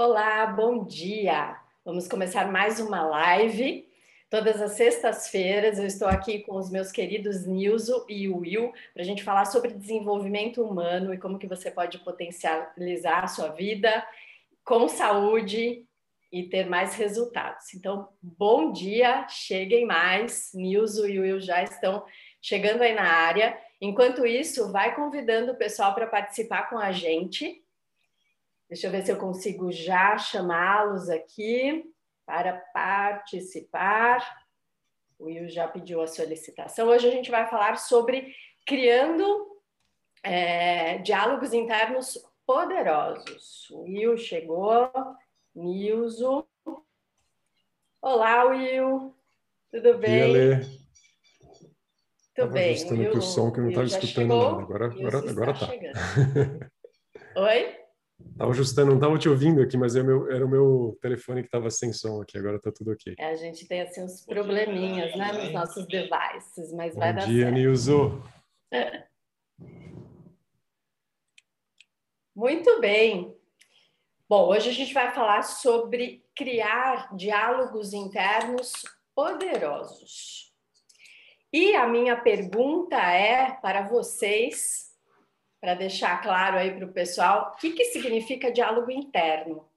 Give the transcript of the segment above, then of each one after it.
Olá, bom dia! Vamos começar mais uma live. Todas as sextas-feiras eu estou aqui com os meus queridos Nilson e Will para a gente falar sobre desenvolvimento humano e como que você pode potencializar a sua vida com saúde e ter mais resultados. Então, bom dia, cheguem mais. Nilson e Will já estão chegando aí na área. Enquanto isso, vai convidando o pessoal para participar com a gente. Deixa eu ver se eu consigo já chamá-los aqui para participar. O Will já pediu a solicitação. Hoje a gente vai falar sobre criando é, diálogos internos poderosos. O Will chegou. Nilson. Olá, Will. Tudo bem? Dia, Tudo bem. ajustando aqui o som que não estava escutando chegou. nada. Agora, agora, agora tá. Oi? Tava ajustando, não estava te ouvindo aqui, mas era o meu, era o meu telefone que estava sem som aqui, agora está tudo ok. É, a gente tem assim uns probleminhas, né, nos nossos devices, mas Bom vai dar dia, certo. Nilson. Muito bem. Bom, hoje a gente vai falar sobre criar diálogos internos poderosos. E a minha pergunta é para vocês, para deixar claro aí para o pessoal, o que, que significa diálogo interno?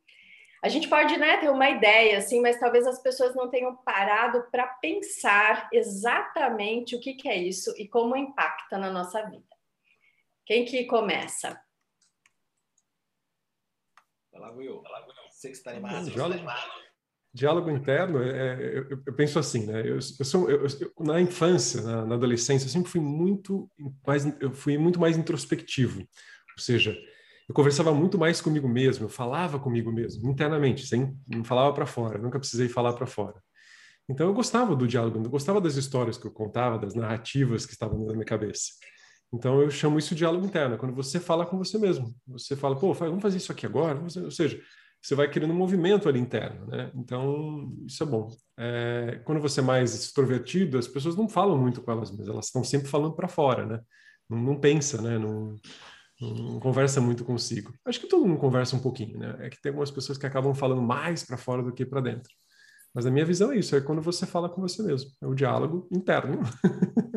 A gente pode né, ter uma ideia, assim, mas talvez as pessoas não tenham parado para pensar exatamente o que, que é isso e como impacta na nossa vida. Quem que começa? Vai lá, Will. Você que está animado. Hum, diálogo, diálogo interno, é, eu, eu, penso assim, né? Eu, eu sou, eu, na infância, na, na, adolescência, eu sempre fui muito mais, eu fui muito mais introspectivo. Ou seja, eu conversava muito mais comigo mesmo, eu falava comigo mesmo, internamente, sem, não falava para fora, nunca precisei falar para fora. Então eu gostava do diálogo, eu gostava das histórias que eu contava, das narrativas que estavam na minha cabeça. Então eu chamo isso de diálogo interno, é quando você fala com você mesmo. Você fala, pô, vamos fazer isso aqui agora? Ou seja, você vai criando um movimento ali interno, né? Então isso é bom. É, quando você é mais extrovertido, as pessoas não falam muito com elas mesmas, elas estão sempre falando para fora, né? Não, não pensa, né? Não, não, conversa muito consigo. Acho que todo mundo conversa um pouquinho, né? É que tem algumas pessoas que acabam falando mais para fora do que para dentro. Mas a minha visão é isso, é quando você fala com você mesmo, é o diálogo interno.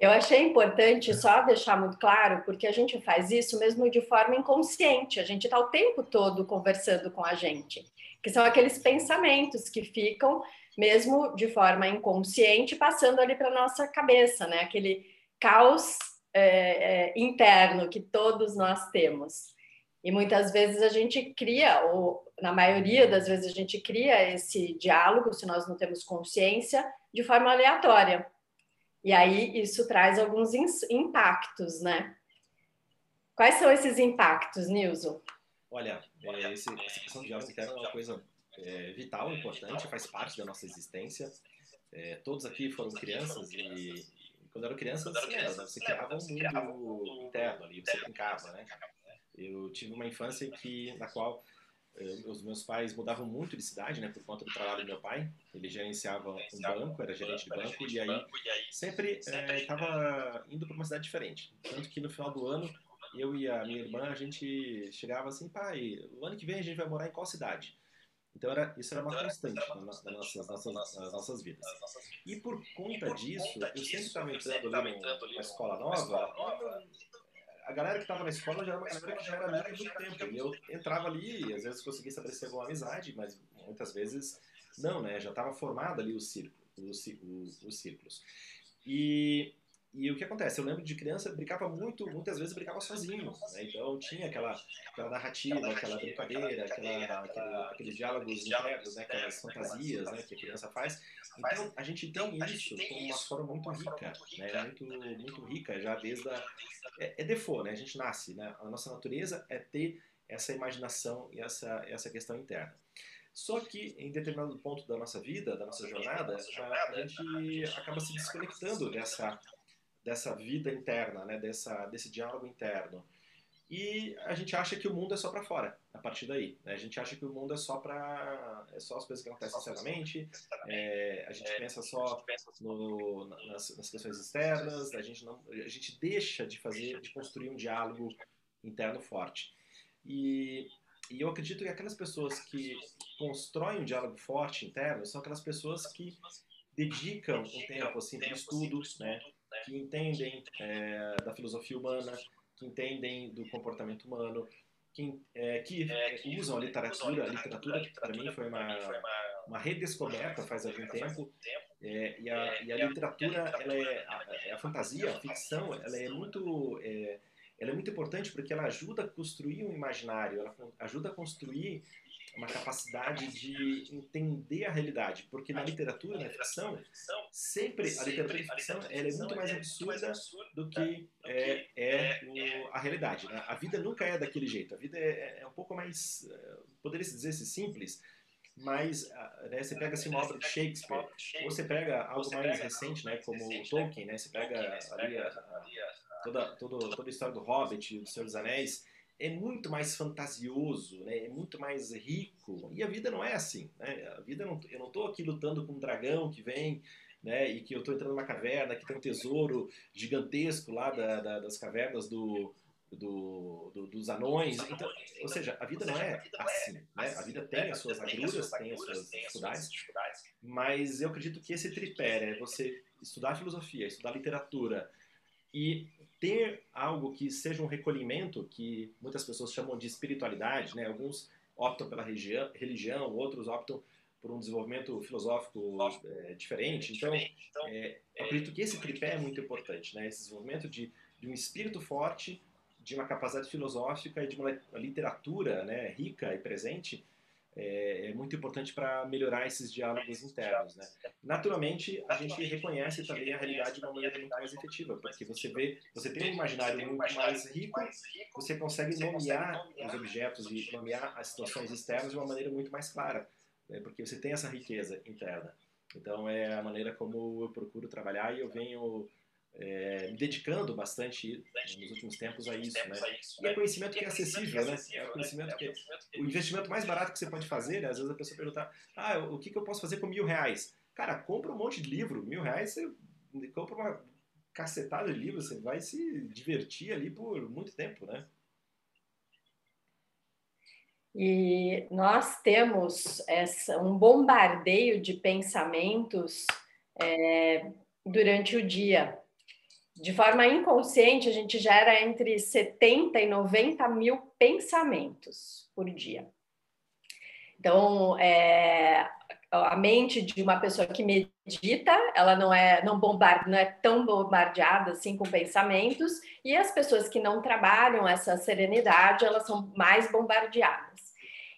Eu achei importante só deixar muito claro, porque a gente faz isso mesmo de forma inconsciente, a gente está o tempo todo conversando com a gente, que são aqueles pensamentos que ficam mesmo de forma inconsciente passando ali para nossa cabeça, né? Aquele caos é, é, interno que todos nós temos. E muitas vezes a gente cria, ou na maioria das vezes a gente cria esse diálogo, se nós não temos consciência, de forma aleatória. E aí isso traz alguns impactos, né? Quais são esses impactos, Nilson? Olha, é, esse, essa questão de interno é uma coisa é, vital, importante, faz parte da nossa existência. É, todos aqui foram crianças e, quando eram crianças, é, você criava um mundo interno ali, você brincava, né? Eu tive uma infância que, na qual eh, os meus pais mudavam muito de cidade, né, por conta do trabalho do meu pai. Ele gerenciava um banco, era gerente de banco, e aí sempre estava é, indo para uma cidade diferente. Tanto que no final do ano, eu e a minha irmã, a gente chegava assim, pai, o ano que vem a gente vai morar em qual cidade? Então era, isso era uma constante nas nossas, nossas, nas nossas vidas. E por conta disso, eu sempre estava entrando ali numa escola nova, a galera que estava na escola já era uma galera que já era amiga muito tempo. E eu entrava ali e às vezes conseguia estabelecer alguma amizade, mas muitas vezes não, né? Já estava formado ali o círculo, os, os, os círculos. E, e o que acontece? Eu lembro de criança, brincava muito, muitas vezes brincava sozinho. Né? Então tinha aquela, aquela narrativa, aquela brincadeira, aquela, aquele, aqueles diálogos internos, né? aquelas fantasias né? que a criança faz. Então a gente tem isso como uma forma muito rica, né? muito, muito rica, já desde a. É, é default, né? A gente nasce, né? A nossa natureza é ter essa imaginação e essa, essa questão interna. Só que em determinado ponto da nossa vida, da nossa jornada, a, gente acaba se desconectando dessa, dessa vida interna, né? dessa, desse diálogo interno. E a gente acha que o mundo é só para fora, a partir daí. Né? A gente acha que o mundo é só para é só as coisas que acontecem externamente. É, a gente pensa só no, nas, nas, questões externas. A gente não, a gente deixa de fazer, de construir um diálogo interno forte. E e eu acredito que aquelas pessoas que constroem um diálogo forte interno são aquelas pessoas que dedicam um tempo assim para estudo, né? Que entendem é, da filosofia humana, que entendem do comportamento humano, que, é, que usam a literatura. A literatura, para mim, foi uma, uma redescoberta faz algum tempo. É, e, a, e a literatura, ela é, a, a, fantasia, a ficção, ela é muito... É, ela é muito importante porque ela ajuda a construir um imaginário, ela ajuda a construir uma capacidade de entender a realidade, porque na literatura, na ficção, sempre a literatura de ficção ela é muito mais absurda do que é, é o, a realidade. Né? A vida nunca é daquele jeito, a vida é, é um pouco mais, eh, poderia-se dizer simples, mas ah, né, você pega assim, uma obra de Shakespeare, ou você pega algo mais recente, né, como o Tolkien, né, você pega ali a, a, toda, toda, toda a história do Hobbit, do Senhor dos Anéis, é muito mais fantasioso, né? é muito mais rico. E a vida não é assim. Né? A vida não, eu não estou aqui lutando com um dragão que vem né? e que eu estou entrando numa caverna, que tem um tesouro gigantesco lá da, da, das cavernas do, do, do, dos anões. Então, ou seja, a vida não é assim. Né? A vida tem as suas agruras, tem as suas dificuldades, mas eu acredito que esse tripé é você estudar filosofia, estudar literatura e ter algo que seja um recolhimento, que muitas pessoas chamam de espiritualidade, né? Alguns optam pela religião, outros optam por um desenvolvimento filosófico é, diferente. Então, é, acredito que esse tripé é muito importante, né? Esse desenvolvimento de, de um espírito forte, de uma capacidade filosófica e de uma literatura né, rica e presente, é, é muito importante para melhorar esses diálogos internos. Né? Naturalmente, a gente reconhece também a realidade de uma maneira muito mais efetiva, porque você vê, você tem um imaginário muito mais rico, você consegue nomear os objetos e nomear as situações externas de uma maneira muito mais clara, né? porque você tem essa riqueza interna. Então, é a maneira como eu procuro trabalhar e eu venho é, me dedicando bastante nos últimos tempos a isso, né? E é conhecimento que é acessível, né? É conhecimento que o investimento mais barato que você pode fazer, né? Às vezes a pessoa pergunta, ah, o que, que eu posso fazer com mil reais? Cara, compra um monte de livro, mil reais você compra uma cacetada de livros, você vai se divertir ali por muito tempo, né? E nós temos essa, um bombardeio de pensamentos é, durante o dia de forma inconsciente, a gente gera entre 70 e 90 mil pensamentos por dia. Então, é, a mente de uma pessoa que medita, ela não é não bombarde, não é tão bombardeada assim com pensamentos, e as pessoas que não trabalham essa serenidade, elas são mais bombardeadas.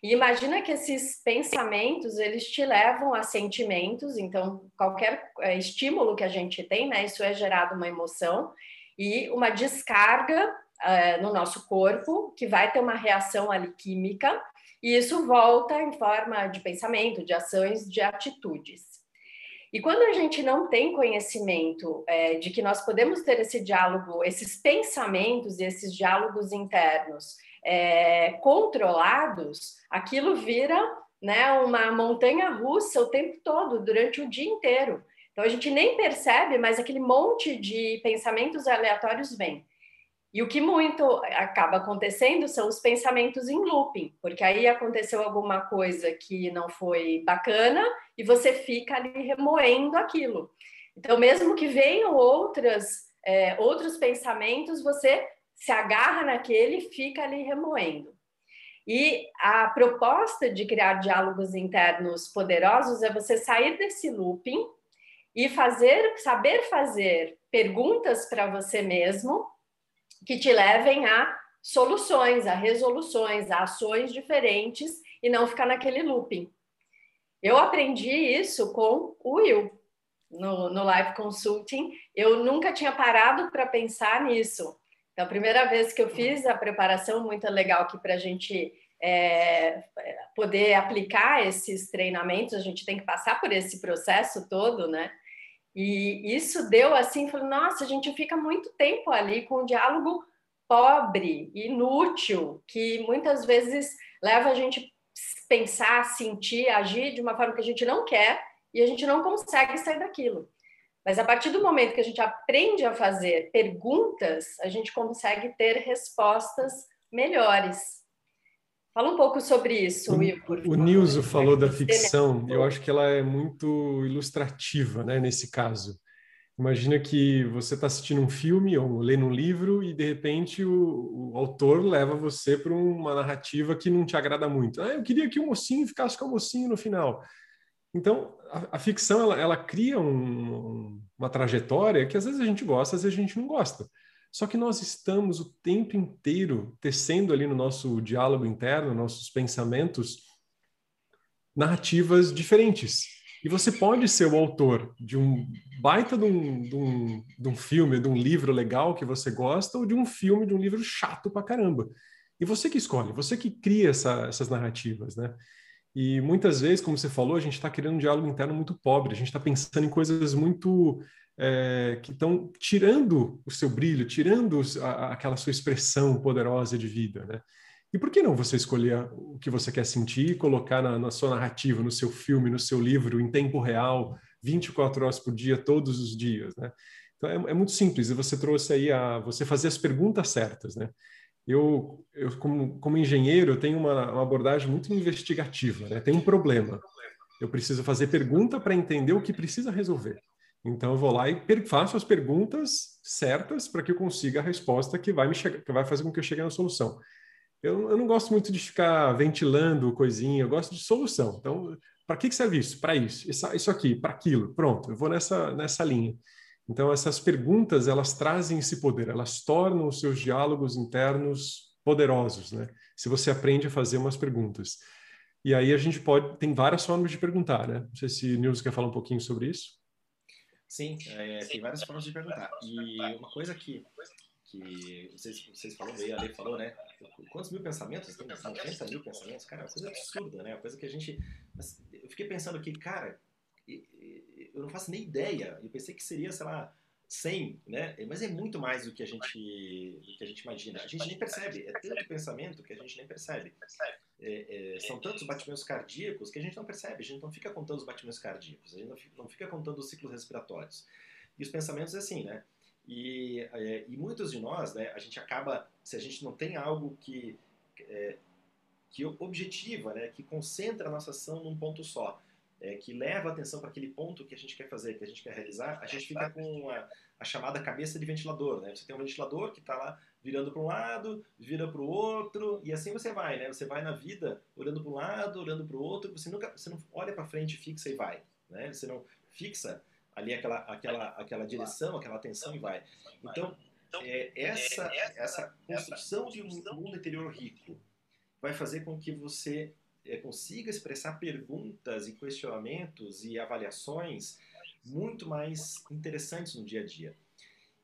E imagina que esses pensamentos, eles te levam a sentimentos, então qualquer é, estímulo que a gente tem, né, isso é gerado uma emoção e uma descarga é, no nosso corpo, que vai ter uma reação ali química, e isso volta em forma de pensamento, de ações, de atitudes. E quando a gente não tem conhecimento é, de que nós podemos ter esse diálogo, esses pensamentos e esses diálogos internos é, controlados, aquilo vira né, uma montanha russa o tempo todo, durante o dia inteiro. Então a gente nem percebe, mas aquele monte de pensamentos aleatórios vem. E o que muito acaba acontecendo são os pensamentos em looping, porque aí aconteceu alguma coisa que não foi bacana e você fica ali remoendo aquilo. Então, mesmo que venham outras, é, outros pensamentos, você se agarra naquele e fica ali remoendo. E a proposta de criar diálogos internos poderosos é você sair desse looping e fazer, saber fazer perguntas para você mesmo que te levem a soluções, a resoluções, a ações diferentes e não ficar naquele looping. Eu aprendi isso com o Will no, no Live Consulting. Eu nunca tinha parado para pensar nisso. Então, a primeira vez que eu fiz a preparação, muito legal aqui para a gente é, poder aplicar esses treinamentos, a gente tem que passar por esse processo todo, né? E isso deu assim, falei, nossa, a gente fica muito tempo ali com um diálogo pobre, inútil, que muitas vezes leva a gente pensar, sentir, agir de uma forma que a gente não quer e a gente não consegue sair daquilo. Mas a partir do momento que a gente aprende a fazer perguntas, a gente consegue ter respostas melhores. Fala um pouco sobre isso, o, Will. O Nilson falou da ficção, eu acho que ela é muito ilustrativa, né, nesse caso. Imagina que você está assistindo um filme ou lendo um livro e de repente o, o autor leva você para uma narrativa que não te agrada muito. Ah, eu queria que o mocinho ficasse com o mocinho no final. Então, a, a ficção ela, ela cria um, uma trajetória que às vezes a gente gosta, às vezes a gente não gosta. Só que nós estamos o tempo inteiro tecendo ali no nosso diálogo interno, nossos pensamentos, narrativas diferentes. E você pode ser o autor de um baita de um, de um, de um filme, de um livro legal que você gosta, ou de um filme, de um livro chato pra caramba. E você que escolhe, você que cria essa, essas narrativas, né? E muitas vezes, como você falou, a gente está querendo um diálogo interno muito pobre, a gente está pensando em coisas muito é, que estão tirando o seu brilho, tirando a, aquela sua expressão poderosa de vida, né? E por que não você escolher o que você quer sentir, colocar na, na, sua narrativa, no seu filme, no seu livro, em tempo real, 24 horas por dia, todos os dias, né? Então é, é muito simples. E você trouxe aí a você fazer as perguntas certas, né? Eu, eu como, como engenheiro, eu tenho uma, uma abordagem muito investigativa, né? Tem um problema. Eu preciso fazer pergunta para entender o que precisa resolver. Então eu vou lá e faço as perguntas certas para que eu consiga a resposta que vai me que vai fazer com que eu chegue na solução. Eu, eu não gosto muito de ficar ventilando coisinha, eu gosto de solução. Então, para que, que serve isso? Para isso. isso. Isso aqui, para aquilo. Pronto, eu vou nessa, nessa linha. Então, essas perguntas, elas trazem esse poder, elas tornam os seus diálogos internos poderosos, né? Se você aprende a fazer umas perguntas. E aí a gente pode, tem várias formas de perguntar, né? Não sei se o Nilson quer falar um pouquinho sobre isso. Sim, é, tem várias formas de perguntar. E uma coisa que, que vocês, vocês falaram aí, a Lei falou, né? Quantos mil pensamentos? Tem 90 mil pensamentos? Cara, é uma coisa absurda, né? Uma coisa que a gente. Eu fiquei pensando aqui, cara, eu não faço nem ideia. Eu pensei que seria, sei lá, 100, né? Mas é muito mais do que a gente, do que a gente imagina. A gente nem percebe. É tanto pensamento que a gente nem percebe. É, é, são tantos batimentos cardíacos que a gente não percebe. A gente não fica contando os batimentos cardíacos. A gente não fica, não fica contando os ciclos respiratórios. E os pensamentos é assim, né? E, é, e muitos de nós, né? A gente acaba, se a gente não tem algo que é, que objetiva, né? Que concentra a nossa ação num ponto só é, que leva a atenção para aquele ponto que a gente quer fazer, que a gente quer realizar, a gente fica com a, a chamada cabeça de ventilador, né? Você tem um ventilador que está lá virando para um lado, vira para o outro, e assim você vai, né? Você vai na vida olhando para um lado, olhando para o outro, você nunca, você não olha para frente, fixa e vai, né? Você não fixa ali aquela, aquela, aquela direção, aquela atenção e vai. Então, é, essa, essa construção de um mundo interior rico vai fazer com que você é, consiga expressar perguntas e questionamentos e avaliações muito mais interessantes no dia a dia.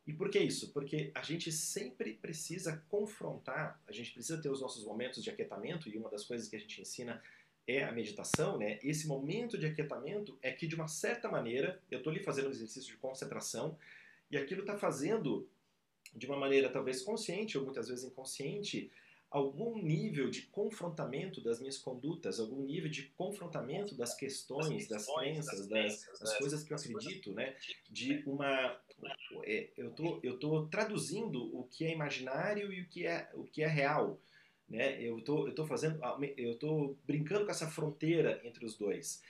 E por que isso? Porque a gente sempre precisa confrontar, a gente precisa ter os nossos momentos de aquietamento, e uma das coisas que a gente ensina é a meditação, né? Esse momento de aquietamento é que, de uma certa maneira, eu estou ali fazendo um exercício de concentração, e aquilo está fazendo, de uma maneira talvez consciente ou muitas vezes inconsciente, algum nível de confrontamento das minhas condutas, algum nível de confrontamento das questões, das crenças, das, das coisas que eu acredito, né? De uma, é, eu tô eu tô traduzindo o que é imaginário e o que é o que é real, né? Eu tô eu tô fazendo eu tô brincando com essa fronteira entre os dois.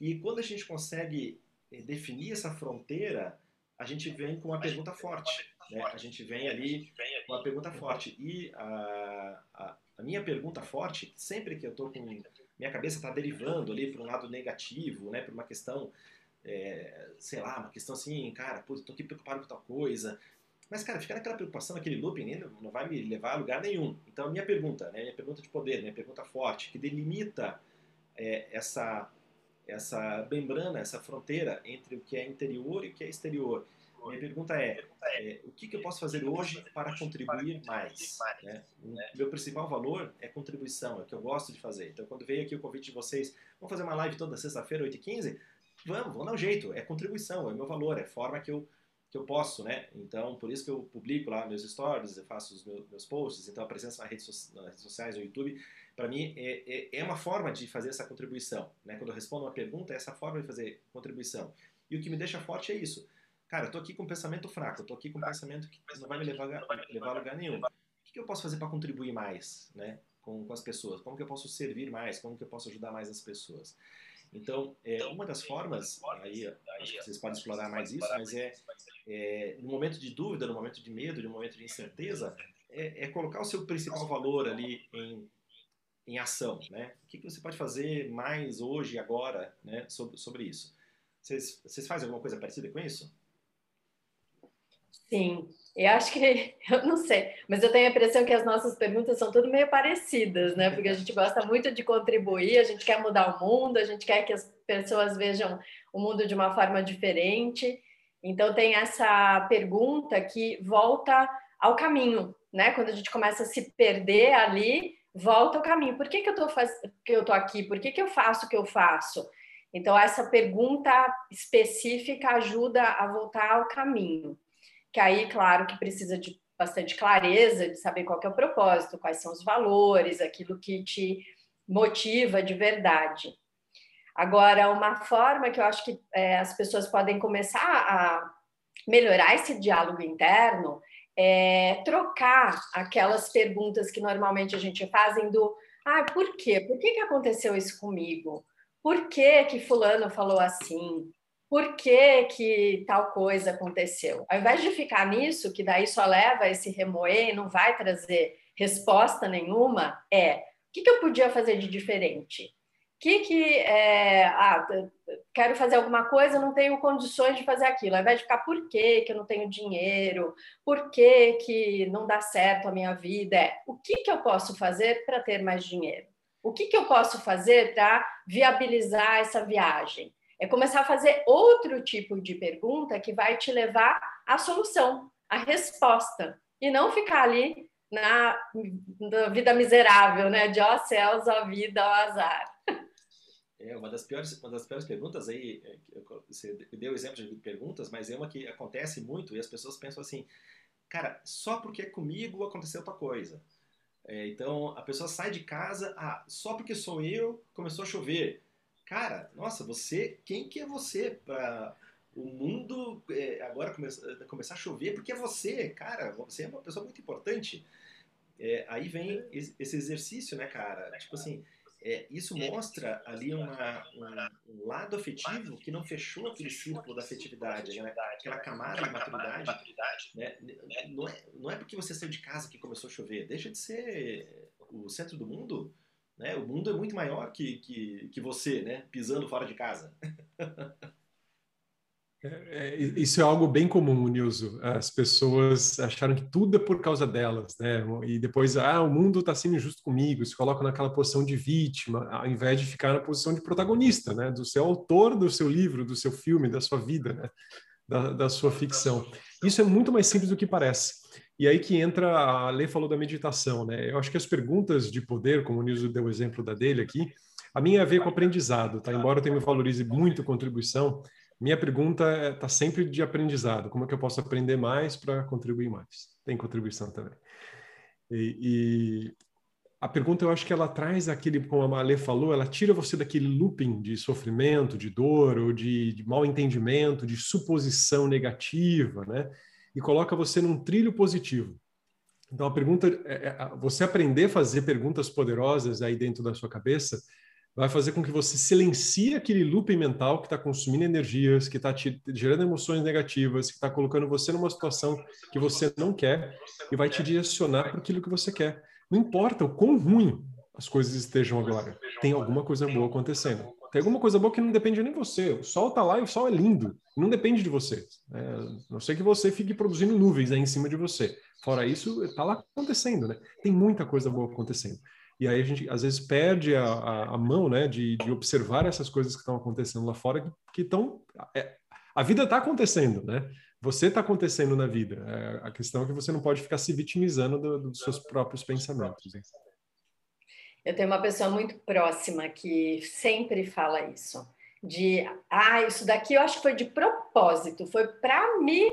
E quando a gente consegue eh, definir essa fronteira, a gente vem com uma pergunta forte. Né? A gente vem ali com uma pergunta forte. E a, a, a minha pergunta forte, sempre que eu estou com. Minha cabeça está derivando ali para um lado negativo, né? para uma questão, é, sei lá, uma questão assim, cara, pô, estou aqui preocupado com tal coisa. Mas, cara, ficar naquela preocupação, naquele looping, não vai me levar a lugar nenhum. Então, a minha pergunta, né, minha pergunta de poder, minha pergunta forte, que delimita é, essa, essa membrana, essa fronteira entre o que é interior e o que é exterior, minha pergunta é, é o que, que, eu posso fazer hoje para contribuir mais? Né? O meu principal valor é contribuição, é o que eu gosto de fazer. Então, quando veio aqui o convite de vocês, vamos fazer uma live toda sexta-feira, 8h15? Vamos, vamos dar um jeito. É contribuição, é meu valor, é forma que eu, que eu posso, né? Então, por isso que eu publico lá meus stories, eu faço os meus, meus posts, então a presença nas redes, nas redes sociais, no YouTube, para mim é, é, é, uma forma de fazer essa contribuição. Né? Quando eu respondo uma pergunta, é essa forma de fazer contribuição. E o que me deixa forte é isso Cara, eu tô aqui com um pensamento fraco, eu tô aqui com um pensamento que não vai me levar, levar a lugar nenhum. O que, eu posso fazer para contribuir mais, né? com, com as pessoas? Como que eu posso servir mais? Como que eu posso ajudar mais as pessoas? Então, é, uma das formas, aí acho que vocês podem explorar mais isso, mas é, é no momento de dúvida, no momento de medo, no momento de incerteza, é, é colocar o seu principal valor ali em, em ação, né? O que, que você pode fazer mais hoje, agora, né, sobre, sobre isso? Vocês, vocês fazem alguma coisa parecida com isso? Sim, eu acho que, eu não sei, mas eu tenho a impressão que as nossas perguntas são tudo meio parecidas, né? Porque a gente gosta muito de contribuir, a gente quer mudar o mundo, a gente quer que as pessoas vejam o mundo de uma forma diferente. Então, tem essa pergunta que volta ao caminho, né? Quando a gente começa a se perder ali, volta ao caminho. Por que, que eu tô faz... que eu tô aqui? Por que, que eu faço o que eu faço? Então, essa pergunta específica ajuda a voltar ao caminho que aí, claro, que precisa de bastante clareza, de saber qual é o propósito, quais são os valores, aquilo que te motiva de verdade. Agora, uma forma que eu acho que é, as pessoas podem começar a melhorar esse diálogo interno é trocar aquelas perguntas que normalmente a gente fazem do ah, por quê? Por que, que aconteceu isso comigo? Por que, que fulano falou assim? Por que, que tal coisa aconteceu. Ao invés de ficar nisso, que daí só leva esse remoer e não vai trazer resposta nenhuma, é o que, que eu podia fazer de diferente? que que é, ah, quero fazer alguma coisa, não tenho condições de fazer aquilo. Ao invés de ficar por que que eu não tenho dinheiro, por que que não dá certo a minha vida, é o que que eu posso fazer para ter mais dinheiro? O que que eu posso fazer para viabilizar essa viagem? É começar a fazer outro tipo de pergunta que vai te levar à solução, à resposta, e não ficar ali na, na vida miserável, né? De ó céus, ó vida, ó azar. É, uma das piores, uma das piores perguntas aí, é você deu exemplo de perguntas, mas é uma que acontece muito e as pessoas pensam assim, cara, só porque comigo aconteceu outra coisa. É, então a pessoa sai de casa, ah, só porque sou eu começou a chover cara, nossa, você, quem que é você para o mundo é, agora começar, começar a chover? Porque é você, cara, você é uma pessoa muito importante. É, aí vem esse exercício, né, cara? Tipo assim, é, isso mostra ali uma, uma, um lado afetivo que não fechou aquele círculo da afetividade, né? aquela camada de maturidade. Né? Não, é, não é porque você saiu de casa que começou a chover, deixa de ser o centro do mundo né? O mundo é muito maior que, que, que você, né? pisando fora de casa. É, é, isso é algo bem comum, Nilson. As pessoas acharam que tudo é por causa delas, né? E depois, ah, o mundo está sendo injusto comigo. Se colocam naquela posição de vítima, ao invés de ficar na posição de protagonista, né? Do seu autor, do seu livro, do seu filme, da sua vida, né? Da, da sua ficção. Isso é muito mais simples do que parece. E aí que entra, a Lê falou da meditação, né? Eu acho que as perguntas de poder, como o Nilson deu o exemplo da dele aqui, a minha é a ver com aprendizado, tá? Embora eu tenha me valorize muito contribuição, minha pergunta está sempre de aprendizado. Como é que eu posso aprender mais para contribuir mais? Tem contribuição também. E, e, a pergunta, eu acho que ela traz aquele, como a Malê falou, ela tira você daquele looping de sofrimento, de dor, ou de, de mal entendimento, de suposição negativa, né? E coloca você num trilho positivo. Então a pergunta, é, é, você aprender a fazer perguntas poderosas aí dentro da sua cabeça, vai fazer com que você silencie aquele loop mental que está consumindo energias, que está gerando emoções negativas, que está colocando você numa situação que você não quer e vai te direcionar para aquilo que você quer. Não importa o quão ruim as coisas estejam agora, tem alguma coisa boa acontecendo. Tem alguma coisa boa que não depende nem de você. O sol está lá e o sol é lindo. Não depende de você. É, não sei que você fique produzindo nuvens aí em cima de você. Fora isso, está lá acontecendo, né? Tem muita coisa boa acontecendo. E aí a gente às vezes perde a, a, a mão, né, de, de, observar essas coisas que estão acontecendo lá fora, que estão. É, a vida está acontecendo, né? Você está acontecendo na vida. É, a questão é que você não pode ficar se vitimizando do, dos seus próprios pensamentos. Hein? Eu tenho uma pessoa muito próxima que sempre fala isso. De, ah, isso daqui eu acho que foi de propósito, foi para me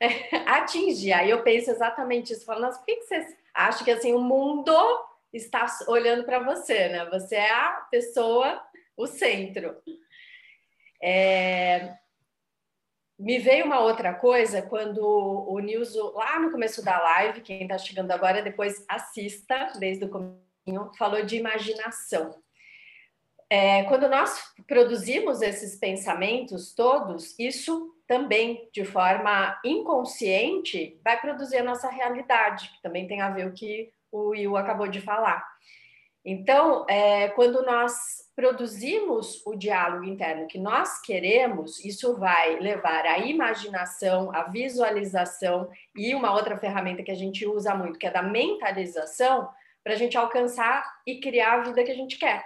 atingir. Aí eu penso exatamente isso, falando, nossa, por que, que você acha que assim, o mundo está olhando para você, né? Você é a pessoa, o centro. É... Me veio uma outra coisa quando o Nilson, lá no começo da live, quem está chegando agora, depois assista desde o começo falou de imaginação. É, quando nós produzimos esses pensamentos todos, isso também, de forma inconsciente, vai produzir a nossa realidade, que também tem a ver o que o Will acabou de falar. Então, é, quando nós produzimos o diálogo interno que nós queremos, isso vai levar à imaginação, à visualização e uma outra ferramenta que a gente usa muito, que é da mentalização, para a gente alcançar e criar a vida que a gente quer.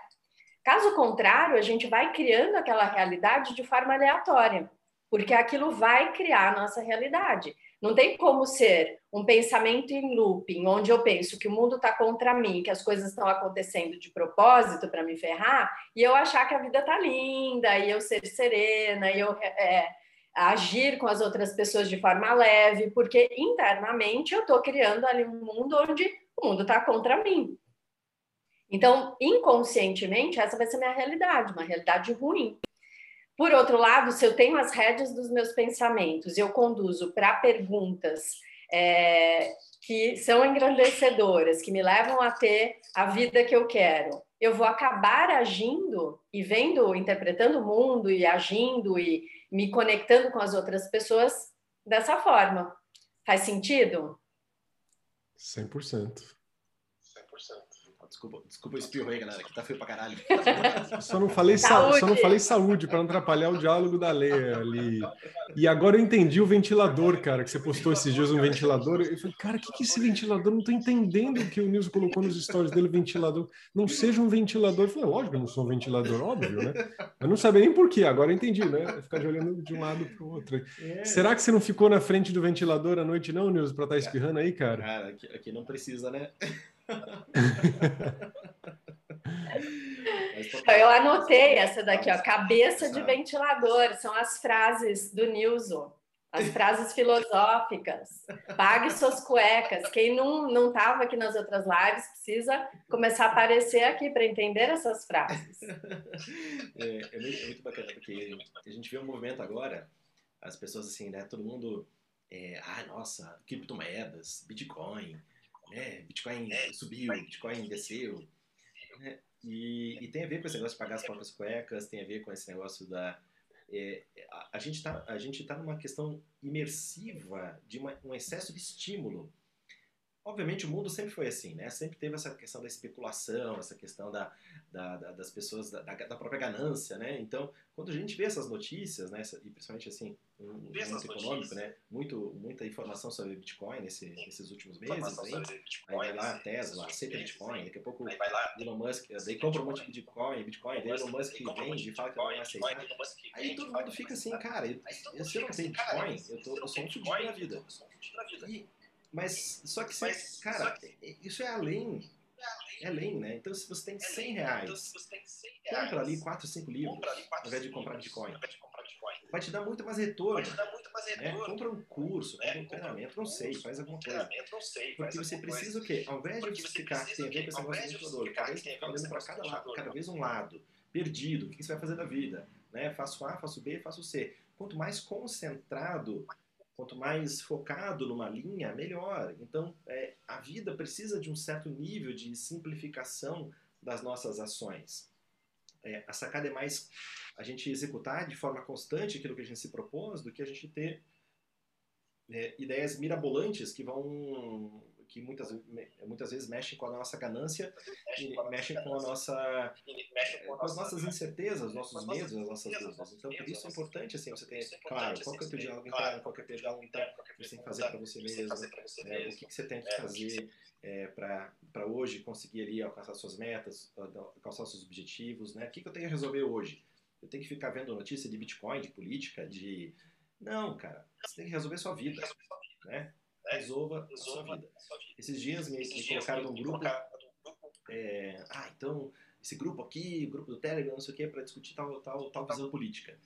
Caso contrário, a gente vai criando aquela realidade de forma aleatória, porque aquilo vai criar a nossa realidade. Não tem como ser um pensamento em looping, onde eu penso que o mundo está contra mim, que as coisas estão acontecendo de propósito para me ferrar, e eu achar que a vida está linda, e eu ser serena, e eu é, agir com as outras pessoas de forma leve, porque internamente eu estou criando ali um mundo onde o mundo está contra mim. Então, inconscientemente, essa vai ser minha realidade, uma realidade ruim. Por outro lado, se eu tenho as rédeas dos meus pensamentos e eu conduzo para perguntas é, que são engrandecedoras, que me levam a ter a vida que eu quero, eu vou acabar agindo e vendo, interpretando o mundo e agindo e me conectando com as outras pessoas dessa forma. Faz sentido? 100%. 100%. Desculpa, desculpa o espirro aí, galera, que tá feio pra caralho. Só não falei saúde, só não falei saúde para não atrapalhar o diálogo da Lê ali. E agora eu entendi o ventilador, cara, que você postou esses dias um ventilador. Eu falei, cara, o que, que é esse ventilador? Não tô entendendo o que o Nilson colocou nos stories dele, ventilador. Não seja um ventilador. Eu falei, lógico, eu não sou um ventilador, óbvio, né? Eu não sabia nem por quê, agora eu entendi, né? Ficar de olhando de um lado para o outro. É. Será que você não ficou na frente do ventilador à noite, não, Nilson, para estar tá espirrando aí, cara? Cara, aqui, aqui não precisa, né? Eu anotei essa daqui, ó, cabeça de ventilador, são as frases do Nilson, as frases filosóficas. Pague suas cuecas. Quem não não estava aqui nas outras lives precisa começar a aparecer aqui para entender essas frases. É, é, muito, é, muito, bacana porque a gente vê um movimento agora, as pessoas assim, né? Todo mundo, é, ah, nossa, criptomoedas, Bitcoin né? Bitcoin é, subiu, Bitcoin desceu. Né? E, e, tem a ver com esse negócio de pagar as próprias cuecas, tem a ver com esse negócio da. É, a, a, gente está tá numa questão imersiva de uma, um excesso de estímulo obviamente o mundo sempre foi assim, né? Sempre teve essa questão da especulação, essa questão da, da, da das pessoas, da, da, própria ganância, né? Então, quando a gente vê essas notícias, né? E principalmente assim, um mundo econômico, né? Muito, muita informação sobre Bitcoin nesse, nesses últimos meses, aí, aí vai lá a Tesla, aceita Bitcoin, daqui a pouco Elon Musk, daí compra um monte de Bitcoin, Bitcoin, daí Elon Musk vende e fala que não vai aceitar. Aí todo mundo fica assim, cara, eu, se eu não tenho Bitcoin, eu, tô, eu sou um fudido da vida. E, mas só que, você, cara, que... isso é além. É além, né? Então, se você tem 100 reais, compra ali 4, 5 livros, ao invés de comprar Bitcoin. Vai te dar muito mais retorno. Né? Compra um curso, compra um treinamento, não sei, faz alguma coisa. Porque você precisa o quê? Ao invés de você ficar, tem a ver esse negócio de ventilador, cada vez ficar olhando para cada lado, cada vez um lado, perdido, o que você vai fazer da vida? Né? Faço A, faço B, faço C. Quanto mais concentrado Quanto mais focado numa linha, melhor. Então, é, a vida precisa de um certo nível de simplificação das nossas ações. É, a sacada é mais a gente executar de forma constante aquilo que a gente se propôs do que a gente ter é, ideias mirabolantes que vão que muitas, muitas vezes mexem com a nossa ganância mexem com a nossa com as nossas incertezas, os nossos medos, as nossas dúvidas. Então, por isso é importante assim você ter claro qual que é o teu diálogo interno, qual que é o teu diálogo interno que você tem que fazer para você mesmo, é, o que, que você tem que fazer é, para hoje conseguir ali alcançar suas metas, alcançar seus objetivos, né? O que, que eu tenho que resolver hoje? Eu tenho que ficar vendo notícia de Bitcoin, de política, de não, cara, você tem que resolver sua vida, né? Resolva a sua vida. Esses dias me, me colocaram num grupo. É, ah, então, esse grupo aqui, o grupo do Telegram, não sei o que, para discutir tal, tal, tal visão política.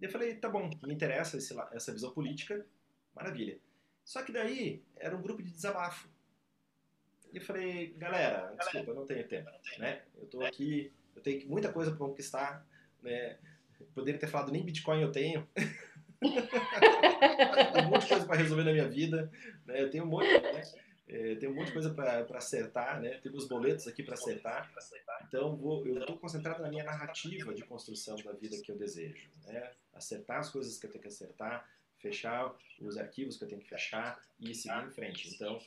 Eu falei, tá bom, me interessa esse, essa visão política, maravilha. Só que daí era um grupo de desabafo. E eu falei, galera, desculpa, eu não tenho tempo, né? Eu tô aqui, eu tenho muita coisa para conquistar, né? Poderia ter falado nem Bitcoin eu tenho. um monte de coisa para resolver na minha vida, né? Eu tenho um monte, né? é, tem um monte de coisa para acertar, né? Tem os boletos aqui para acertar. Então, vou, eu estou concentrado na minha narrativa de construção da vida que eu desejo, né? Acertar as coisas que eu tenho que acertar, fechar os arquivos que eu tenho que fechar e seguir em frente. Então,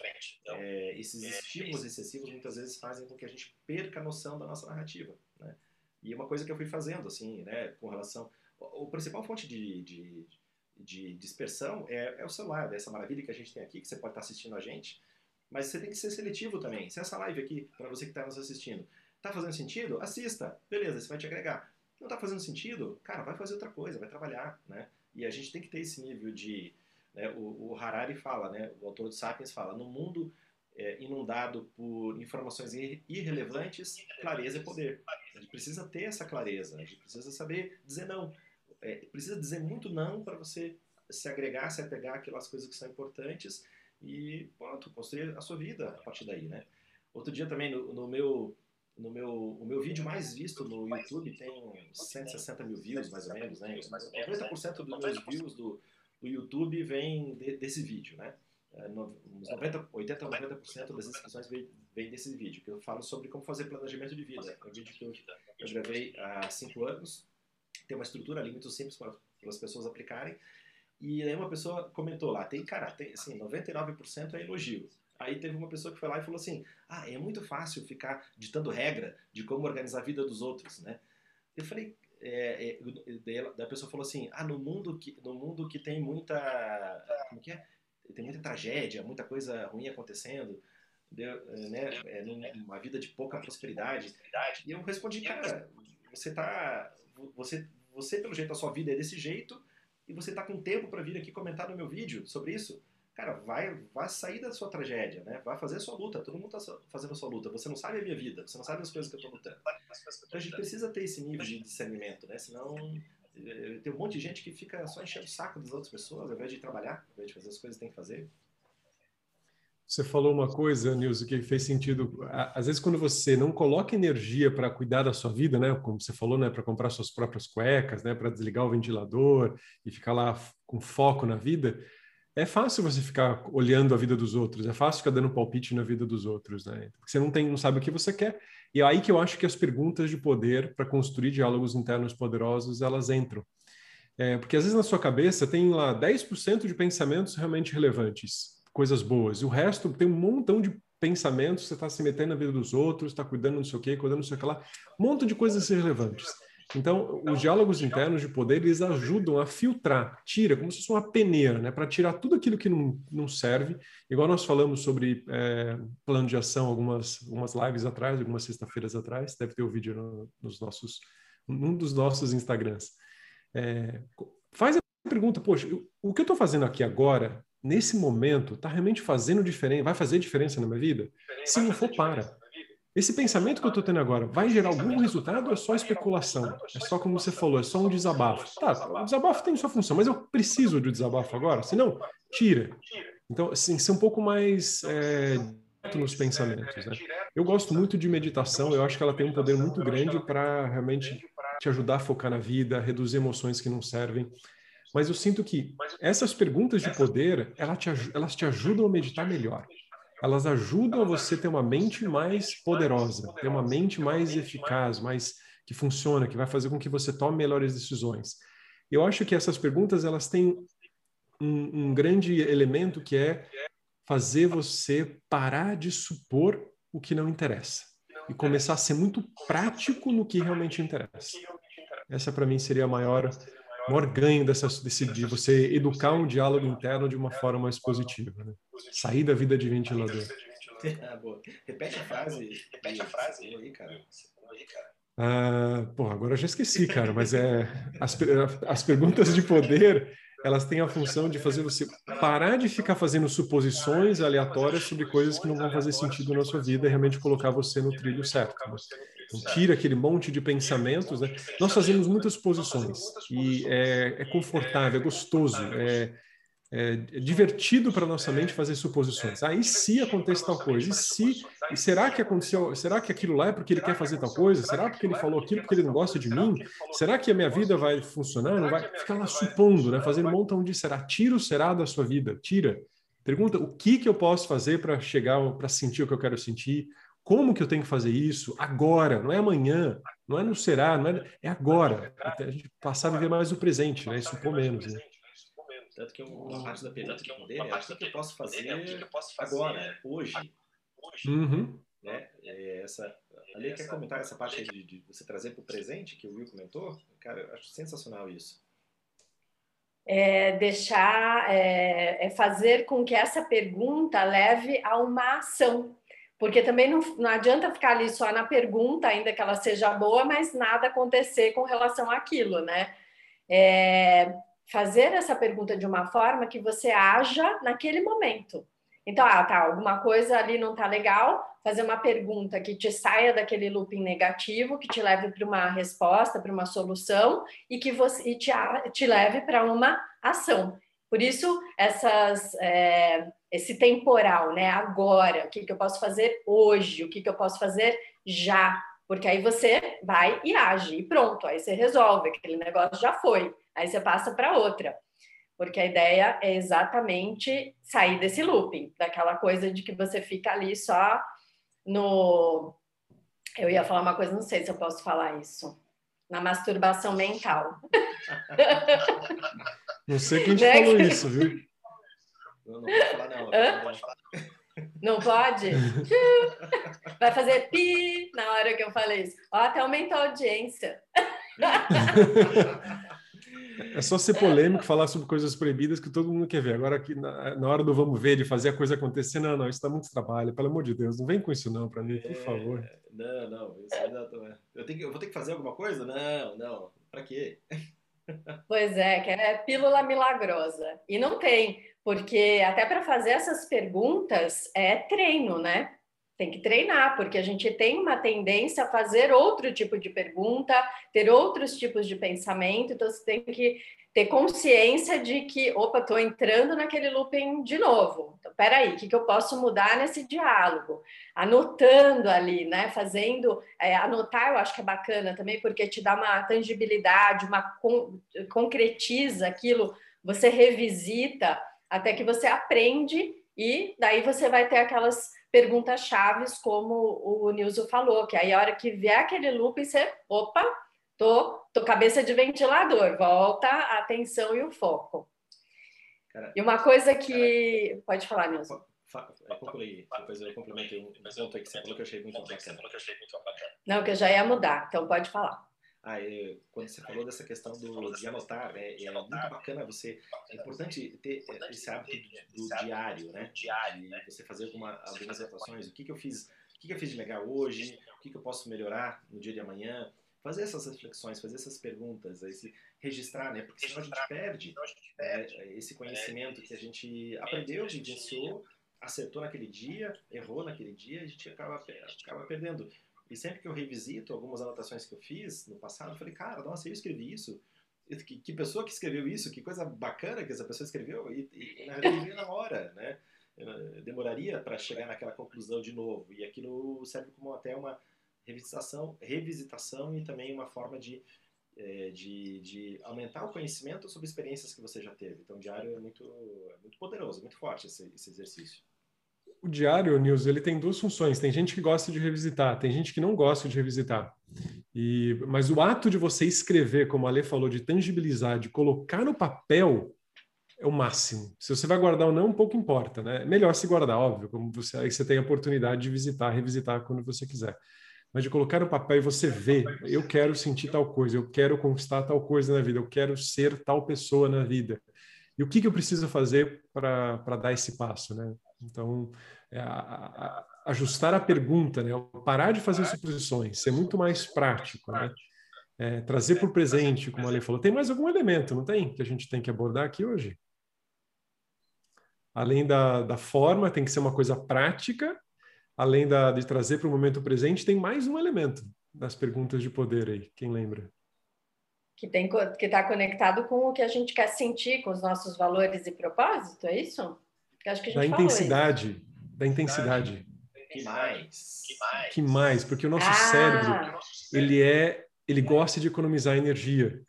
é, esses estímulos excessivos muitas vezes fazem com que a gente perca a noção da nossa narrativa, né? E uma coisa que eu fui fazendo, assim, né, com relação... O, principal fonte de, de, de dispersão é, é, o celular, essa maravilha que a gente tem aqui, que você pode estar assistindo a gente, mas você tem que ser seletivo também. Se essa live aqui, para você que está nos assistindo, está fazendo sentido, assista. Beleza, isso vai te agregar. Não está fazendo sentido? Cara, vai fazer outra coisa, vai trabalhar, né? E a gente tem que ter esse nível de... Né, o, o, Harari fala, né, o autor de Sapiens fala, no mundo é, inundado por informações irrelevantes, clareza é poder. A gente precisa ter essa clareza, a gente precisa saber dizer não. É, precisa dizer muito não para você se agregar, se apegar àquelas coisas que são importantes e pronto, construir a sua vida a partir daí, né? Outro dia também no, no meu no meu o meu vídeo mais visto no YouTube tem 160 mil views mais ou menos, né? 90% dos meus views do, do YouTube vem de, desse vídeo, né? É, uns 90, 80 a 90% das inscrições vem, vem, desse vídeo, que eu falo sobre como fazer planejamento de vida. É um vídeo que eu, eu gravei há 5 anos, tem uma estrutura ali muito simples para, as pessoas aplicarem, e aí uma pessoa comentou lá, tem, cara, tem, assim, 99% é elogio. Aí teve uma pessoa que foi lá e falou assim, ah, é muito fácil ficar ditando regra de como organizar a vida dos outros, né? Eu falei, é, é, da pessoa falou assim, ah, no mundo que, no mundo que tem muita, como que é? Tem muita tragédia, muita coisa ruim acontecendo, né? É, numa vida de pouca prosperidade. E eu respondi, cara, você tá, você, você pelo jeito a sua vida é desse jeito e você está com tempo para vir aqui comentar no meu vídeo sobre isso, cara, vai, vai sair da sua tragédia, né? Vai fazer a sua luta. Todo mundo está fazendo a sua luta. Você não sabe a minha vida, você não sabe as coisas que eu estou lutando. Então a gente precisa ter esse nível de discernimento, né? Senão eh, tem um monte de gente que fica só enchendo o saco das outras pessoas, ao invés de trabalhar, ao invés de fazer as coisas que tem que fazer. Você falou uma coisa, Nilson, que fez sentido. Às vezes, quando você não coloca energia para cuidar da sua vida, né, como você falou, né, para comprar suas próprias cuecas, né, para desligar o ventilador e ficar lá com foco na vida, é fácil você ficar olhando a vida dos outros, é fácil ficar dando palpite na vida dos outros, né? Você não tem, não sabe o que você quer. E é aí que eu acho que as perguntas de poder para construir diálogos internos poderosos elas entram. É, porque às vezes na sua cabeça tem lá 10% de pensamentos realmente relevantes coisas boas. E o resto tem um montão de pensamentos, você está se metendo na vida dos outros, está cuidando não sei o quê, cuidando não sei o que lá, um monte de coisas irrelevantes. Então, os diálogos internos de poder, eles ajudam a filtrar, tira, como se fosse uma peneira, né? para tirar tudo aquilo que não, não serve. Igual nós falamos sobre é, plano de ação algumas, algumas lives atrás, algumas sexta-feiras atrás, deve ter o vídeo no, nos nossos, num dos nossos Instagrams. É, faz a pergunta, poxa, o que eu estou fazendo aqui agora nesse momento, está realmente fazendo diferença, vai fazer diferença na minha vida? Se não for, para. Esse pensamento que eu estou tendo agora vai gerar algum resultado ou é só especulação? É só como você falou, é só um desabafo. Tá, o desabafo tem sua função, mas eu preciso de desabafo agora? Se não, tira. Então, assim, ser um pouco mais é, nos pensamentos. Né? Eu gosto muito de meditação, eu acho que ela tem um poder muito grande para realmente te ajudar a focar na vida, reduzir emoções que não servem. Mas eu sinto que essas perguntas de poder, elas te, elas te ajudam a meditar melhor. Elas ajudam a você ter uma mente mais poderosa, ter uma mente mais eficaz, mais que funciona, que vai fazer com que você tome melhores decisões. Eu acho que essas perguntas elas têm um, um grande elemento que é fazer você parar de supor o que não interessa e começar a ser muito prático no que realmente interessa. Essa para mim seria a maior maior ganho dessa, desse, de você educar um diálogo interno de uma forma mais positiva. Né? Sair da vida de ventilador. Ah, Repete a frase. Repete a frase aí, cara. Ah, pô, agora eu já esqueci, cara, mas é as, as perguntas de poder elas têm a função de fazer você parar de ficar fazendo suposições aleatórias sobre coisas que não vão fazer sentido na sua vida e realmente colocar você no trilho certo. Né? Então, tira aquele monte de pensamentos. Né? Nós fazemos muitas suposições e é, é confortável, é gostoso, é, é divertido para nossa mente fazer suposições. Ah, e se acontece tal coisa? E se? E será que aconteceu? Será que aquilo lá é porque ele quer fazer tal coisa? Será porque ele falou aquilo porque ele não gosta de mim? Será que a minha vida vai funcionar? Não vai? Ficar lá supondo, né? Fazendo um montão de será. Tira o será da sua vida. Tira. Pergunta o que, que eu posso fazer para chegar, para sentir o que eu quero sentir, como que eu tenho que fazer isso agora, não é amanhã, não é no será, não é, é agora. Até a gente passar a viver mais o presente, né? Supor menos, né? Tanto que uma parte da pergunta que dele é o que eu posso fazer agora, hoje. Uhum. Né? É, essa, ali quer comentar essa parte de, de você trazer para o presente que o Will comentou? Cara, eu acho sensacional isso. É deixar, é, é fazer com que essa pergunta leve a uma ação. Porque também não, não adianta ficar ali só na pergunta, ainda que ela seja boa, mas nada acontecer com relação àquilo, né? É, fazer essa pergunta de uma forma que você haja naquele momento. Então, ah, tá, alguma coisa ali não tá legal, fazer uma pergunta que te saia daquele looping negativo, que te leve para uma resposta, para uma solução e que você e te, te leve para uma ação. Por isso, essas, é, esse temporal, né? Agora, o que, que eu posso fazer hoje? O que, que eu posso fazer já? Porque aí você vai e age e pronto, aí você resolve, aquele negócio já foi, aí você passa para outra. Porque a ideia é exatamente sair desse looping, daquela coisa de que você fica ali só no. Eu ia falar uma coisa, não sei se eu posso falar isso. Na masturbação mental. Não sei quem te né? falou isso, viu? Não, não pode falar, não. Hã? Não pode? Vai fazer pi na hora que eu falei isso. Ó, até aumentou a audiência. É só ser polêmico, falar sobre coisas proibidas que todo mundo quer ver. Agora, aqui, na, na hora do vamos ver, de fazer a coisa acontecer, não, não, isso dá muito trabalho, pelo amor de Deus, não vem com isso não para mim, por é, favor. Não, não, isso ainda tô... eu, tenho que, eu vou ter que fazer alguma coisa? Não, não, para quê? Pois é, que é pílula milagrosa. E não tem, porque até para fazer essas perguntas é treino, né? Tem que treinar, porque a gente tem uma tendência a fazer outro tipo de pergunta, ter outros tipos de pensamento, então você tem que ter consciência de que, opa, estou entrando naquele looping de novo. Então, peraí, o que, que eu posso mudar nesse diálogo? Anotando ali, né? Fazendo, é, anotar eu acho que é bacana também, porque te dá uma tangibilidade, uma con concretiza aquilo, você revisita até que você aprende e daí você vai ter aquelas perguntas chaves, como o Nilson falou, que aí a hora que vier aquele looping, você, opa, Tô, tô cabeça de ventilador, volta a atenção e o foco. Cara, e uma coisa que. Cara, pode falar, Nilson. É, concluí, depois eu complementei um aí que você falou que eu achei muito bacana. Não, que eu já ia mudar, então pode falar. Ah, é, quando você falou dessa questão do, de anotar, é, é muito bacana você. É importante ter esse hábito do, do diário, né? Diário, né? Você fazer alguma, algumas anotações. O que, que eu fiz? O que, que eu fiz de legal hoje? O que, que eu posso melhorar no dia de amanhã? Fazer essas reflexões, fazer essas perguntas, esse, registrar, né? Porque senão a gente perde né, esse conhecimento que a gente aprendeu, vivenciou, acertou naquele dia, errou naquele dia, a gente acaba, acaba perdendo. E sempre que eu revisito algumas anotações que eu fiz no passado, eu falei, cara, nossa, eu escrevi isso. Que, que pessoa que escreveu isso, que coisa bacana que essa pessoa escreveu, e, e na verdade na hora, né? Eu demoraria para chegar naquela conclusão de novo. E aquilo serve como até uma revisitação, revisitação e também uma forma de, é, de, de, aumentar o conhecimento sobre experiências que você já teve. Então, o diário é muito, é muito poderoso, muito forte esse, esse exercício. O diário, Nils, ele tem duas funções. Tem gente que gosta de revisitar, tem gente que não gosta de revisitar. E, mas o ato de você escrever, como a Lê falou, de tangibilizar, de colocar no papel, é o máximo. Se você vai guardar ou não, pouco importa, né? Melhor se guardar, óbvio, como você aí você tem a oportunidade de visitar, revisitar quando você quiser mas de colocar no papel e você ver, eu quero sentir tal coisa, eu quero conquistar tal coisa na vida, eu quero ser tal pessoa na vida. E o que, que eu preciso fazer para dar esse passo, né? Então, é, a, a, ajustar a pergunta, né? Parar de fazer suposições, ser muito mais prático, né? É, trazer para o presente, como a Lei falou. Tem mais algum elemento, não tem? Que a gente tem que abordar aqui hoje? Além da, da forma, tem que ser uma coisa prática além da, de trazer para o momento presente, tem mais um elemento das perguntas de poder aí. Quem lembra? Que tem que está conectado com o que a gente quer sentir, com os nossos valores e propósito, é isso? Que acho que a gente da intensidade, isso. da intensidade. Que mais? Que mais? Que mais? Porque o nosso ah. cérebro, ele é, ele gosta de economizar energia.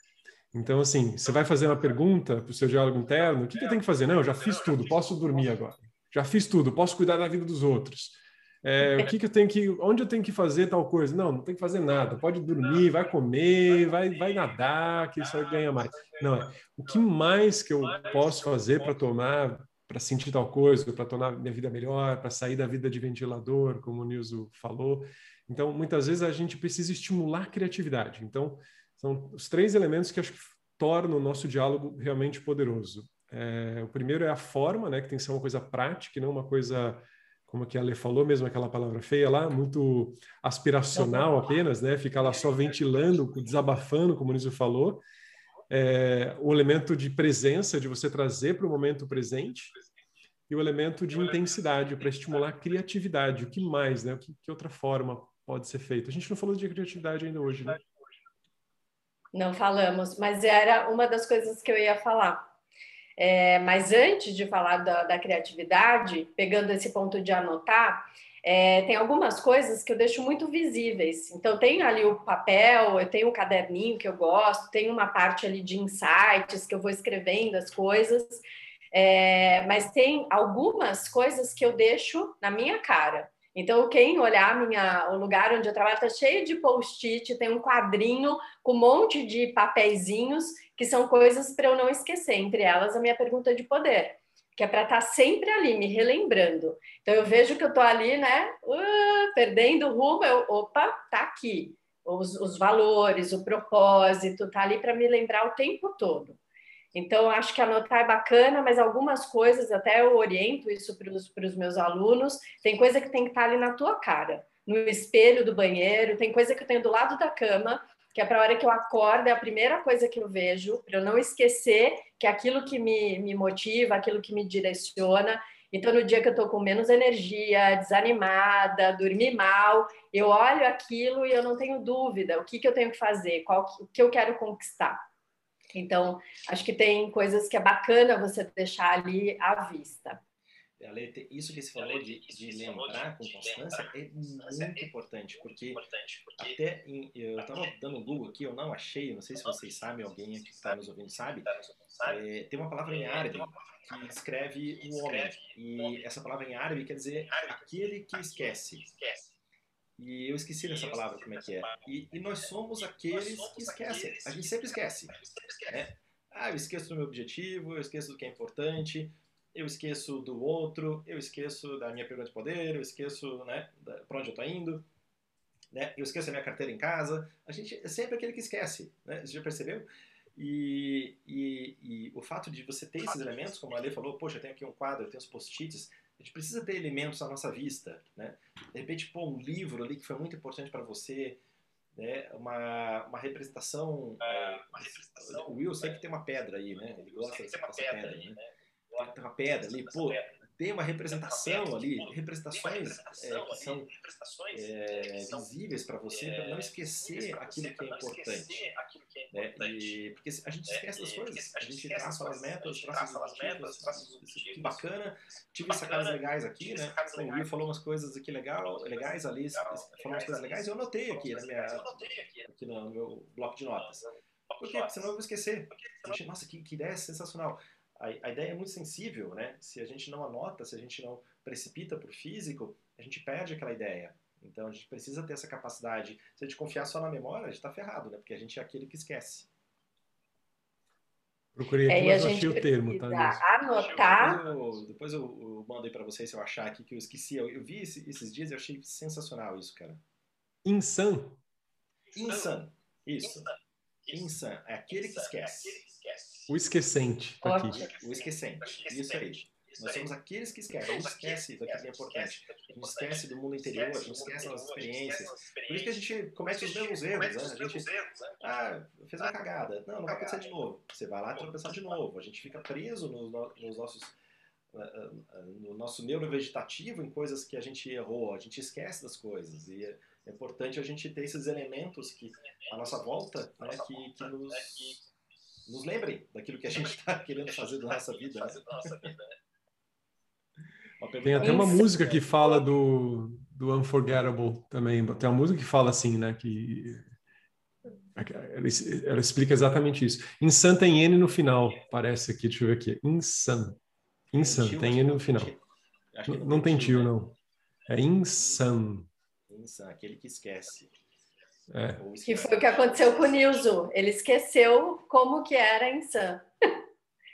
Então, assim, você vai fazer uma pergunta para o seu diálogo interno, o que, que eu tenho que fazer? Não, eu já fiz tudo, posso dormir agora. já fiz tudo, posso cuidar da vida dos outros. É, o que, que eu tenho que, onde eu tenho que fazer tal coisa? Não, não tem que fazer nada. Pode dormir, vai comer, vai, vai nadar, que isso aí ganha mais. Não é. O que mais que eu posso fazer para tomar, para sentir tal coisa, para tornar minha vida melhor, para sair da vida de ventilador, como o Nilson falou. Então, muitas vezes a gente precisa estimular a criatividade. Então, são os três elementos que acho que tornam o nosso diálogo realmente poderoso. É, o primeiro é a forma, né, que tem que ser uma coisa prática e não uma coisa como que a Ale falou mesmo, aquela palavra feia lá, muito aspiracional apenas, né? Ficar lá só ventilando, desabafando, como o Nísio falou. É, o elemento de presença, de você trazer para o momento presente, e o elemento de intensidade, para estimular a criatividade. O que mais, né? Que, que outra forma pode ser feito? A gente não falou de criatividade ainda hoje, né? Não falamos, mas era uma das coisas que eu ia falar. É, mas antes de falar da, da, criatividade, pegando esse ponto de anotar, é, tem algumas coisas que eu deixo muito visíveis. Então, tem ali o papel, eu tenho um caderninho que eu gosto, tem uma parte ali de insights que eu vou escrevendo as coisas, é, mas tem algumas coisas que eu deixo na minha cara. Então, quem olhar minha, o lugar onde eu trabalho está cheio de post-it, tem um quadrinho com um monte de papeizinhos que são coisas para eu não esquecer, entre elas a minha pergunta de poder, que é para estar tá sempre ali, me relembrando. Então eu vejo que eu estou ali, né, uh, perdendo o rumo, eu, opa, tá aqui. Os, os valores, o propósito, tá ali para me lembrar o tempo todo. Então, acho que anotar é bacana, mas algumas coisas, até eu oriento isso para os meus alunos, tem coisa que tem que estar tá ali na tua cara, no espelho do banheiro, tem coisa que eu tenho do lado da cama, que é para a hora que eu acordo, é a primeira coisa que eu vejo, para eu não esquecer que é aquilo que me, me motiva, aquilo que me direciona. Então, no dia que eu estou com menos energia, desanimada, dormi mal, eu olho aquilo e eu não tenho dúvida o que, que eu tenho que fazer, qual o que eu quero conquistar. Então, acho que tem coisas que é bacana você deixar ali à vista. Ale, isso que você falou de, de lembrar com constância é muito importante, porque até em, eu estava dando um Google aqui, eu não achei, não sei se vocês sabem, alguém aqui que está nos ouvindo sabe, é, tem uma palavra em árabe que descreve o homem, e essa palavra em árabe quer dizer aquele que esquece. E eu esqueci dessa palavra, como é que é. E, e nós somos aqueles que esquecem. A gente sempre esquece. Né? Ah, eu esqueço do meu objetivo, eu esqueço do que é importante, eu esqueço do outro, eu esqueço da minha pergunta de poder, eu esqueço né, para onde eu estou indo, né, eu esqueço a minha carteira em casa. A gente é sempre aquele que esquece, né? Você já percebeu? E, e, e o fato de você ter esses elementos, como a Ale falou, poxa, eu tenho aqui um quadro, eu tenho os post-its, a gente precisa ter elementos à nossa vista, né? De repente, pô, um livro ali que foi muito importante para você, né? Uma, uma representação. É, o Will, sei que tem uma pedra aí, né? Ele gosta dessa, dessa pedra, né? tem uma pedra ali, pô, tem uma representação ali, representações é, que são é, visíveis para você, para não esquecer aquilo que é importante. Né? E, porque a gente esquece das coisas, a gente traça as metas, traça os objetivos, que bacana, tive sacadas legais aqui, né? O Will falou umas coisas aqui legal, legais ali, falou umas coisas legais, eu anotei aqui, na minha, aqui no meu bloco de notas. Por quê? Porque senão eu vou esquecer. Nossa, que, que ideia sensacional a, a ideia é muito sensível, né? Se a gente não anota, se a gente não precipita para o físico, a gente perde aquela ideia. Então a gente precisa ter essa capacidade. Se a gente confiar só na memória, a gente está ferrado, né? Porque a gente é aquele que esquece. Procurei aqui, é, mas não achei o termo, tá? Anotar. Depois eu, depois eu, eu mando aí para vocês se eu achar aqui que eu esqueci. Eu, eu vi esse, esses dias e achei sensacional isso, cara. Insan. Insan. Isso. Insan. É aquele que esquece. O esquecente. Tá aqui. O esquecente. Isso aí. Nós somos aqueles que esquecem. A gente esquece daquilo que é importante. A gente esquece do mundo interior, a gente esquece das experiências. Por isso que a gente comete os mesmos erros. Né? A gente, ah, fez uma cagada. Não, não vai acontecer de novo. Você vai lá tropeçar de novo. A gente fica preso nos, nos nossos ah, ah, ah, no nosso neurovegetativo em coisas que a gente errou, a gente esquece das coisas. E é importante a gente ter esses elementos que à nossa volta, né, que, que nos nos lembrem daquilo que a gente está querendo fazer da nossa vida. Né? Tem até uma música que fala do, do Unforgettable também. Tem uma música que fala assim, né? Que ela, ela explica exatamente isso. Insan tem N no final, parece aqui. Deixa eu ver aqui. Insan. Insan, tem N no final. não, não tem tio, né? não. É Insan. Insan, aquele que esquece. É. Que foi o que aconteceu com o Nilson. Ele esqueceu como que era Insan.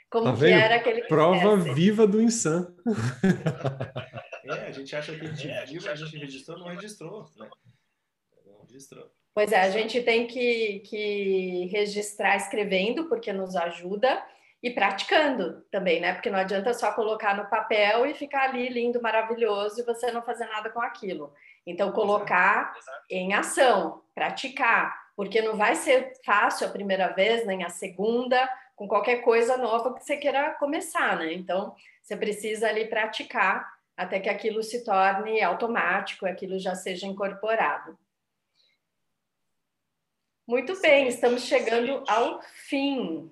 Como tá que era aquele que Prova esquece. viva do Insan. É, a gente acha que a gente viu, a gente registrou, não registrou, né? Não registrou. Pois é, a gente tem que, que registrar escrevendo, porque nos ajuda, e praticando também, né? Porque não adianta só colocar no papel e ficar ali lindo, maravilhoso, e você não fazer nada com aquilo. Então, colocar em ação, praticar, porque não vai ser fácil a primeira vez, nem a segunda, com qualquer coisa nova que você queira começar, né? Então, você precisa ali praticar até que aquilo se torne automático, aquilo já seja incorporado. Muito bem, estamos chegando ao fim.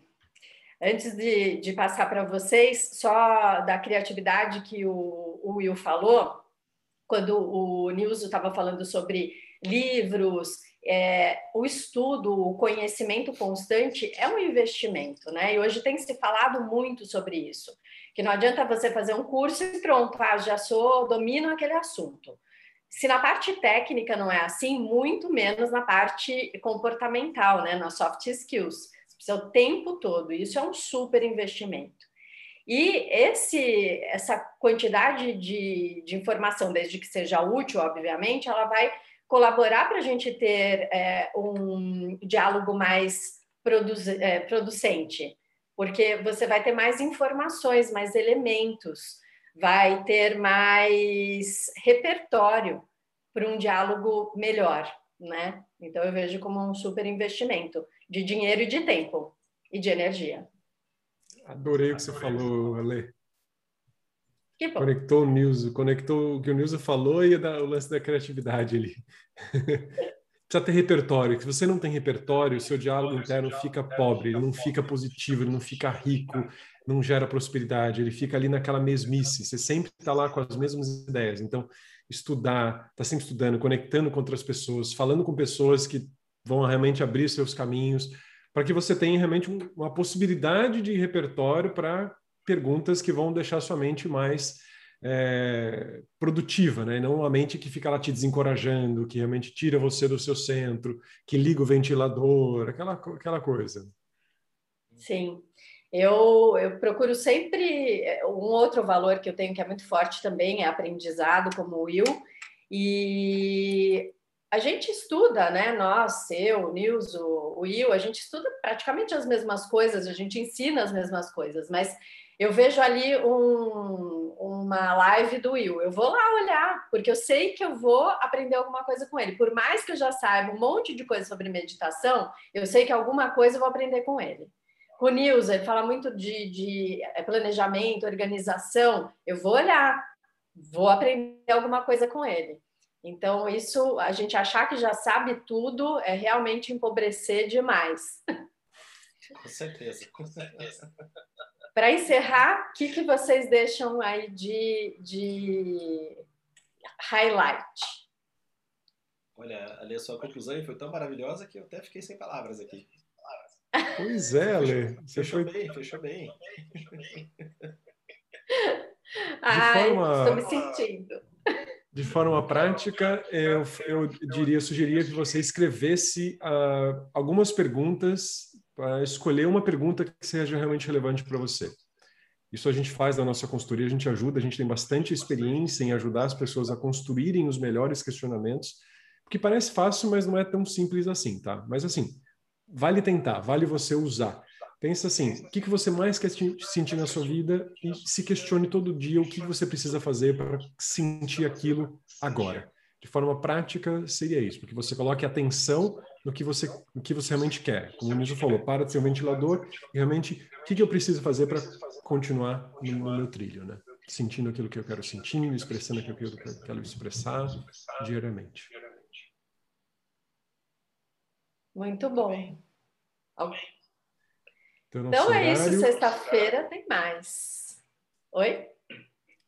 Antes de, de passar para vocês, só da criatividade que o, o Will falou, quando o Nilson estava falando sobre livros, é, o estudo, o conhecimento constante é um investimento, né? E hoje tem se falado muito sobre isso, que não adianta você fazer um curso e pronto, ah, já sou, domino aquele assunto. Se na parte técnica não é assim, muito menos na parte comportamental, né? Nas soft skills. Precisa o tempo todo, isso é um super investimento. E esse, essa quantidade de, de informação, desde que seja útil, obviamente, ela vai colaborar para a gente ter é, um diálogo mais produz, é, producente, porque você vai ter mais informações, mais elementos, vai ter mais repertório para um diálogo melhor, né? Então eu vejo como um super investimento de dinheiro e de tempo e de energia. Adorei o que você falou, Ale. Conectou o Nilson, conectou o que o Nilson falou e o lance da criatividade ali. Precisa ter repertório. Se você não tem repertório, o seu diálogo interno fica pobre, ele não fica positivo, ele não fica rico, não gera prosperidade, ele fica ali naquela mesmice. Você sempre está lá com as mesmas ideias. Então, estudar, está sempre estudando, conectando com outras pessoas, falando com pessoas que vão realmente abrir seus caminhos, para que você tenha realmente uma possibilidade de repertório para perguntas que vão deixar sua mente mais é, produtiva, né? não uma mente que fica lá te desencorajando, que realmente tira você do seu centro, que liga o ventilador, aquela, aquela coisa. Sim. Eu, eu procuro sempre um outro valor que eu tenho que é muito forte também é aprendizado, como o Will, e a gente estuda, né? Nós, eu, o Nils, o Will, a gente estuda praticamente as mesmas coisas, a gente ensina as mesmas coisas, mas eu vejo ali um, uma live do Will, eu vou lá olhar, porque eu sei que eu vou aprender alguma coisa com ele. Por mais que eu já saiba um monte de coisa sobre meditação, eu sei que alguma coisa eu vou aprender com ele. Com o Nils, ele fala muito de, de é, planejamento, organização. Eu vou olhar, vou aprender alguma coisa com ele. Então, isso, a gente achar que já sabe tudo é realmente empobrecer demais. Com certeza, com certeza. Para encerrar, o que, que vocês deixam aí de, de highlight? Olha, ali a sua conclusão foi tão maravilhosa que eu até fiquei sem palavras aqui. Pois é, Ale. Você fechou foi... bem, fechou bem. Ai, forma... estou me sentindo. De forma prática, eu, eu diria, sugeria que você escrevesse uh, algumas perguntas escolher uma pergunta que seja realmente relevante para você. Isso a gente faz na nossa consultoria, a gente ajuda, a gente tem bastante experiência em ajudar as pessoas a construírem os melhores questionamentos, porque parece fácil, mas não é tão simples assim, tá? Mas assim, vale tentar, vale você usar. Pensa assim, o que, que você mais quer sentir na sua vida e se questione todo dia o que você precisa fazer para sentir aquilo agora. De forma prática, seria isso, porque você coloque atenção no que você, no que você realmente quer. Como o Nilson falou, para de ser um ventilador e realmente o que, que eu preciso fazer para continuar no, no, meu trilho, né? Sentindo aquilo que eu quero sentir, expressando aquilo que eu quero expressar diariamente. Muito bom. Então é isso, sexta-feira tem mais. Oi?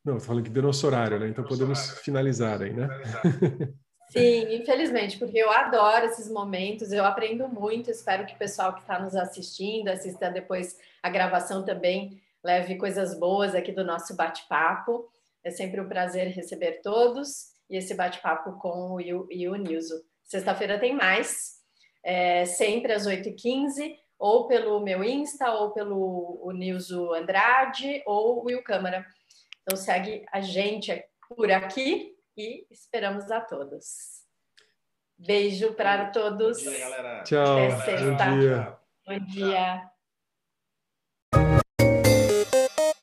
Não, falando que deu nosso horário, né? Então podemos finalizar aí, né? Sim, infelizmente, porque eu adoro esses momentos, eu aprendo muito, espero que o pessoal que está nos assistindo, assista depois a gravação também, leve coisas boas aqui do nosso bate-papo. É sempre um prazer receber todos e esse bate-papo com o Will e o Nilson. Sexta-feira tem mais, é, sempre às 8h15, ou pelo meu Insta, ou pelo o Nilson Andrade, ou Will Câmara. Então segue a gente por aqui e esperamos a todos. Beijo para todos. Bom dia, galera. Tchau. Até sexta. Bom dia. Bom dia.